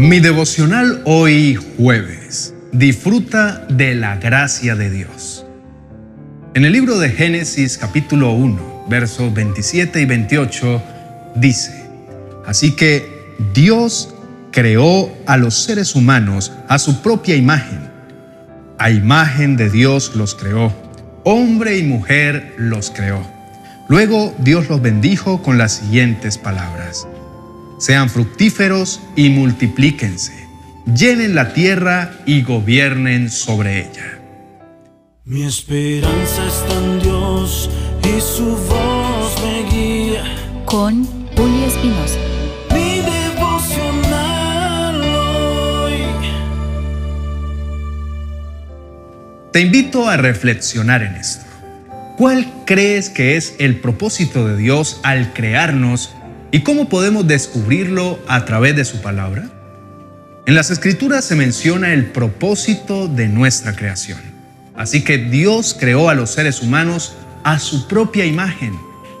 Mi devocional hoy jueves. Disfruta de la gracia de Dios. En el libro de Génesis capítulo 1, versos 27 y 28 dice, Así que Dios creó a los seres humanos a su propia imagen. A imagen de Dios los creó. Hombre y mujer los creó. Luego Dios los bendijo con las siguientes palabras sean fructíferos y multiplíquense, llenen la tierra y gobiernen sobre ella. Mi esperanza está en Dios y su voz me guía. Con Julio Espinosa. Mi devocional hoy. Te invito a reflexionar en esto. ¿Cuál crees que es el propósito de Dios al crearnos ¿Y cómo podemos descubrirlo a través de su palabra? En las escrituras se menciona el propósito de nuestra creación. Así que Dios creó a los seres humanos a su propia imagen.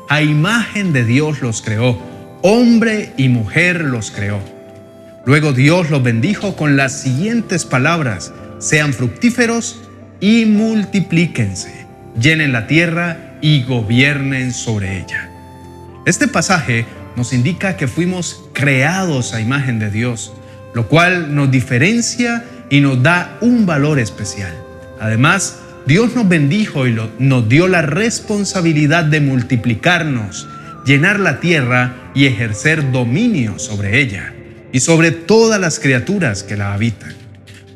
A imagen de Dios los creó. Hombre y mujer los creó. Luego Dios los bendijo con las siguientes palabras. Sean fructíferos y multiplíquense. Llenen la tierra y gobiernen sobre ella. Este pasaje nos indica que fuimos creados a imagen de Dios, lo cual nos diferencia y nos da un valor especial. Además, Dios nos bendijo y nos dio la responsabilidad de multiplicarnos, llenar la tierra y ejercer dominio sobre ella y sobre todas las criaturas que la habitan.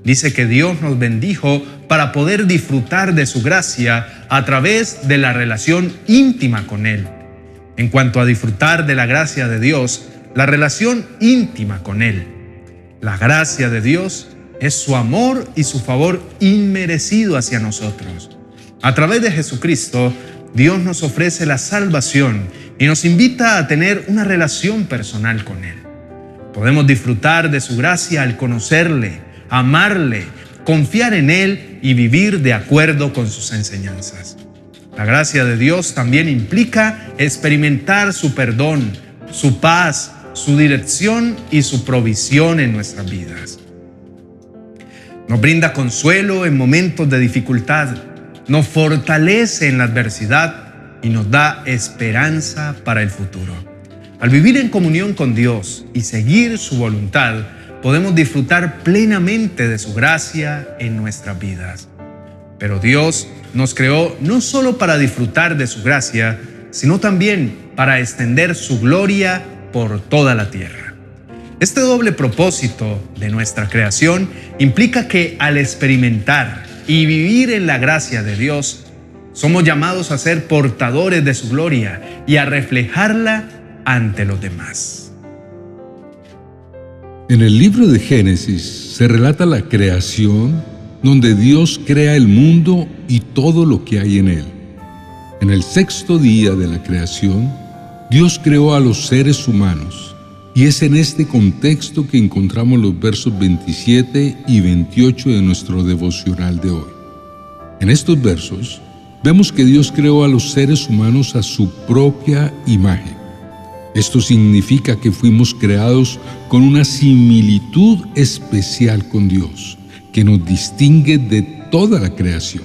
Dice que Dios nos bendijo para poder disfrutar de su gracia a través de la relación íntima con Él en cuanto a disfrutar de la gracia de Dios, la relación íntima con Él. La gracia de Dios es su amor y su favor inmerecido hacia nosotros. A través de Jesucristo, Dios nos ofrece la salvación y nos invita a tener una relación personal con Él. Podemos disfrutar de su gracia al conocerle, amarle, confiar en Él y vivir de acuerdo con sus enseñanzas. La gracia de Dios también implica experimentar su perdón, su paz, su dirección y su provisión en nuestras vidas. Nos brinda consuelo en momentos de dificultad, nos fortalece en la adversidad y nos da esperanza para el futuro. Al vivir en comunión con Dios y seguir su voluntad, podemos disfrutar plenamente de su gracia en nuestras vidas. Pero Dios nos creó no solo para disfrutar de su gracia, sino también para extender su gloria por toda la tierra. Este doble propósito de nuestra creación implica que al experimentar y vivir en la gracia de Dios, somos llamados a ser portadores de su gloria y a reflejarla ante los demás. En el libro de Génesis se relata la creación donde Dios crea el mundo y todo lo que hay en él. En el sexto día de la creación, Dios creó a los seres humanos, y es en este contexto que encontramos los versos 27 y 28 de nuestro devocional de hoy. En estos versos, vemos que Dios creó a los seres humanos a su propia imagen. Esto significa que fuimos creados con una similitud especial con Dios que nos distingue de toda la creación.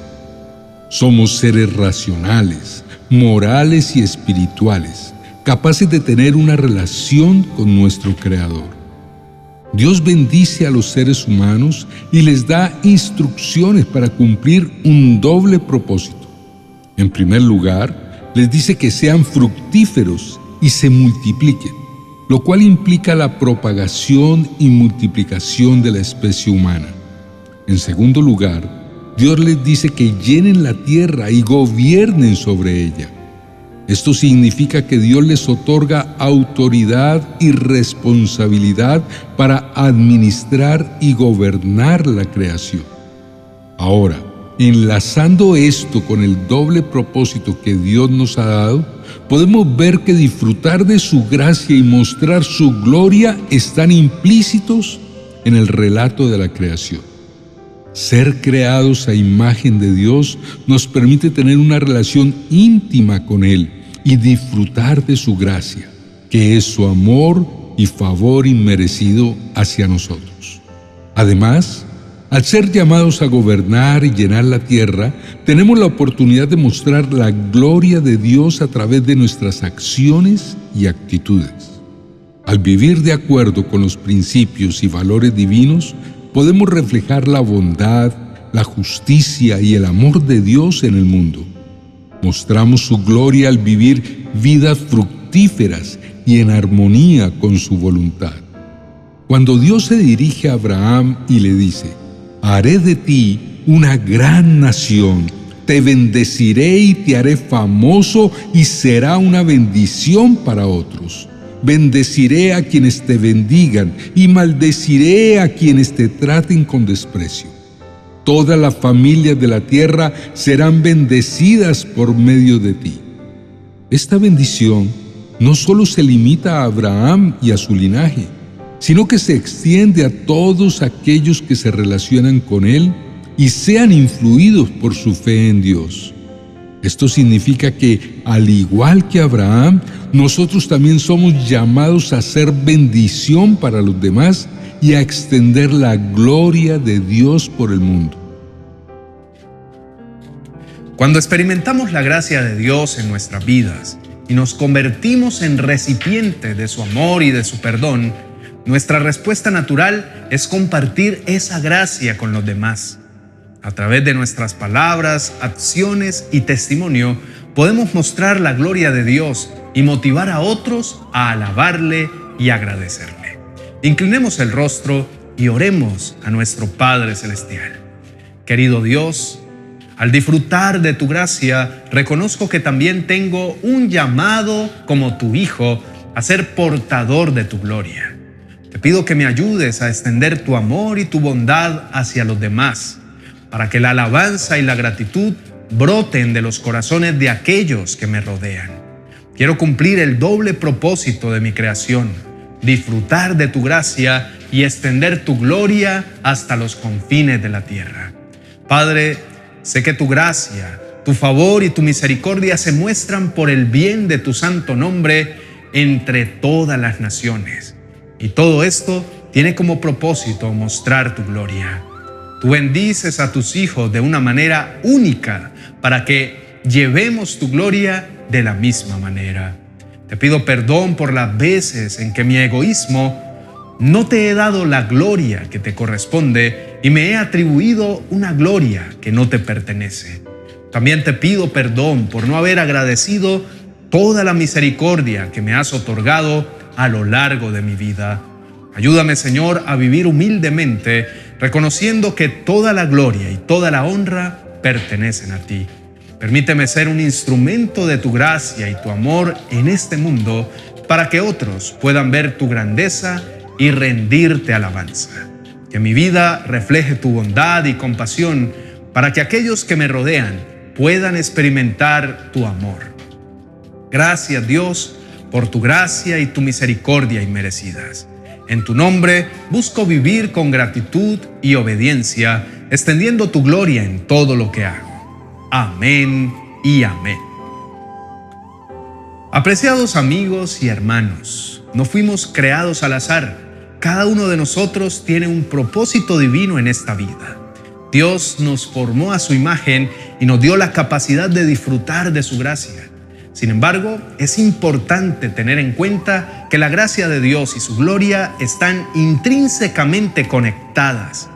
Somos seres racionales, morales y espirituales, capaces de tener una relación con nuestro Creador. Dios bendice a los seres humanos y les da instrucciones para cumplir un doble propósito. En primer lugar, les dice que sean fructíferos y se multipliquen, lo cual implica la propagación y multiplicación de la especie humana. En segundo lugar, Dios les dice que llenen la tierra y gobiernen sobre ella. Esto significa que Dios les otorga autoridad y responsabilidad para administrar y gobernar la creación. Ahora, enlazando esto con el doble propósito que Dios nos ha dado, podemos ver que disfrutar de su gracia y mostrar su gloria están implícitos en el relato de la creación. Ser creados a imagen de Dios nos permite tener una relación íntima con Él y disfrutar de su gracia, que es su amor y favor inmerecido hacia nosotros. Además, al ser llamados a gobernar y llenar la tierra, tenemos la oportunidad de mostrar la gloria de Dios a través de nuestras acciones y actitudes. Al vivir de acuerdo con los principios y valores divinos, podemos reflejar la bondad, la justicia y el amor de Dios en el mundo. Mostramos su gloria al vivir vidas fructíferas y en armonía con su voluntad. Cuando Dios se dirige a Abraham y le dice, haré de ti una gran nación, te bendeciré y te haré famoso y será una bendición para otros. Bendeciré a quienes te bendigan y maldeciré a quienes te traten con desprecio. Todas las familias de la tierra serán bendecidas por medio de ti. Esta bendición no solo se limita a Abraham y a su linaje, sino que se extiende a todos aquellos que se relacionan con Él y sean influidos por su fe en Dios. Esto significa que, al igual que Abraham, nosotros también somos llamados a ser bendición para los demás y a extender la gloria de Dios por el mundo. Cuando experimentamos la gracia de Dios en nuestras vidas y nos convertimos en recipiente de su amor y de su perdón, nuestra respuesta natural es compartir esa gracia con los demás. A través de nuestras palabras, acciones y testimonio, podemos mostrar la gloria de Dios y motivar a otros a alabarle y agradecerle. Inclinemos el rostro y oremos a nuestro Padre Celestial. Querido Dios, al disfrutar de tu gracia, reconozco que también tengo un llamado como tu Hijo a ser portador de tu gloria. Te pido que me ayudes a extender tu amor y tu bondad hacia los demás, para que la alabanza y la gratitud broten de los corazones de aquellos que me rodean. Quiero cumplir el doble propósito de mi creación, disfrutar de tu gracia y extender tu gloria hasta los confines de la tierra. Padre, sé que tu gracia, tu favor y tu misericordia se muestran por el bien de tu santo nombre entre todas las naciones. Y todo esto tiene como propósito mostrar tu gloria. Tú bendices a tus hijos de una manera única para que llevemos tu gloria de la misma manera. Te pido perdón por las veces en que mi egoísmo no te he dado la gloria que te corresponde y me he atribuido una gloria que no te pertenece. También te pido perdón por no haber agradecido toda la misericordia que me has otorgado a lo largo de mi vida. Ayúdame, Señor, a vivir humildemente, reconociendo que toda la gloria y toda la honra pertenecen a ti. Permíteme ser un instrumento de tu gracia y tu amor en este mundo para que otros puedan ver tu grandeza y rendirte alabanza. Que mi vida refleje tu bondad y compasión para que aquellos que me rodean puedan experimentar tu amor. Gracias Dios por tu gracia y tu misericordia inmerecidas. En tu nombre busco vivir con gratitud y obediencia, extendiendo tu gloria en todo lo que hago. Amén y amén. Apreciados amigos y hermanos, no fuimos creados al azar. Cada uno de nosotros tiene un propósito divino en esta vida. Dios nos formó a su imagen y nos dio la capacidad de disfrutar de su gracia. Sin embargo, es importante tener en cuenta que la gracia de Dios y su gloria están intrínsecamente conectadas.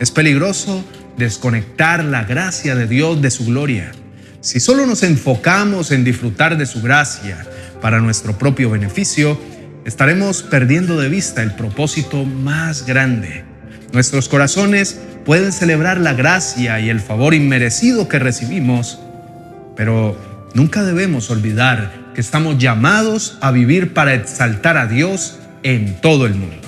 Es peligroso desconectar la gracia de Dios de su gloria. Si solo nos enfocamos en disfrutar de su gracia para nuestro propio beneficio, estaremos perdiendo de vista el propósito más grande. Nuestros corazones pueden celebrar la gracia y el favor inmerecido que recibimos, pero Nunca debemos olvidar que estamos llamados a vivir para exaltar a Dios en todo el mundo.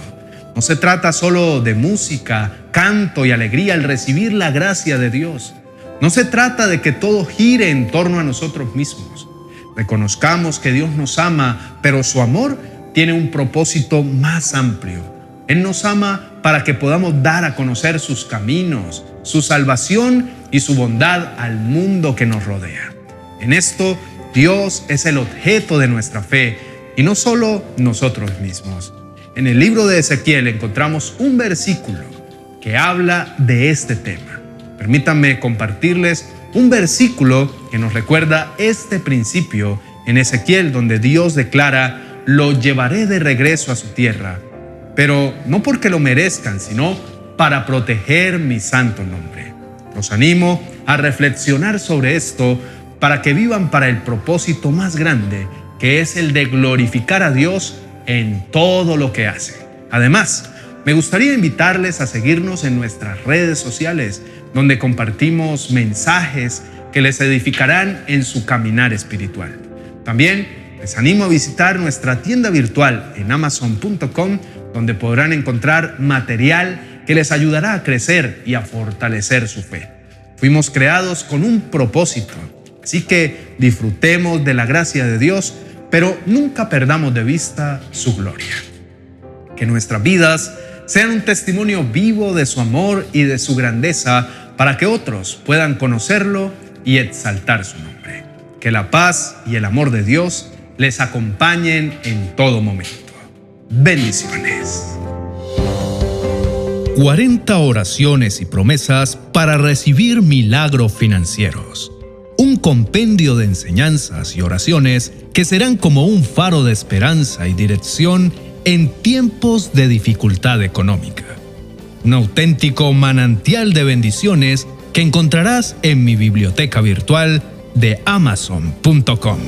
No se trata solo de música, canto y alegría al recibir la gracia de Dios. No se trata de que todo gire en torno a nosotros mismos. Reconozcamos que Dios nos ama, pero su amor tiene un propósito más amplio. Él nos ama para que podamos dar a conocer sus caminos, su salvación y su bondad al mundo que nos rodea. En esto, Dios es el objeto de nuestra fe y no solo nosotros mismos. en el libro de Ezequiel encontramos un versículo que habla de este tema. Permítanme compartirles un versículo que nos recuerda este principio en Ezequiel donde Dios declara, lo llevaré de regreso a su tierra, pero no porque lo merezcan, sino para proteger mi santo nombre. Los animo a reflexionar sobre esto para que vivan para el propósito más grande, que es el de glorificar a Dios en todo lo que hace. Además, me gustaría invitarles a seguirnos en nuestras redes sociales, donde compartimos mensajes que les edificarán en su caminar espiritual. También les animo a visitar nuestra tienda virtual en amazon.com, donde podrán encontrar material que les ayudará a crecer y a fortalecer su fe. Fuimos creados con un propósito, así que disfrutemos de la gracia de Dios pero nunca perdamos de vista su gloria. Que nuestras vidas sean un testimonio vivo de su amor y de su grandeza para que otros puedan conocerlo y exaltar su nombre. Que la paz y el amor de Dios les acompañen en todo momento. Bendiciones. 40 oraciones y promesas para recibir milagros financieros un compendio de enseñanzas y oraciones que serán como un faro de esperanza y dirección en tiempos de dificultad económica. Un auténtico manantial de bendiciones que encontrarás en mi biblioteca virtual de amazon.com.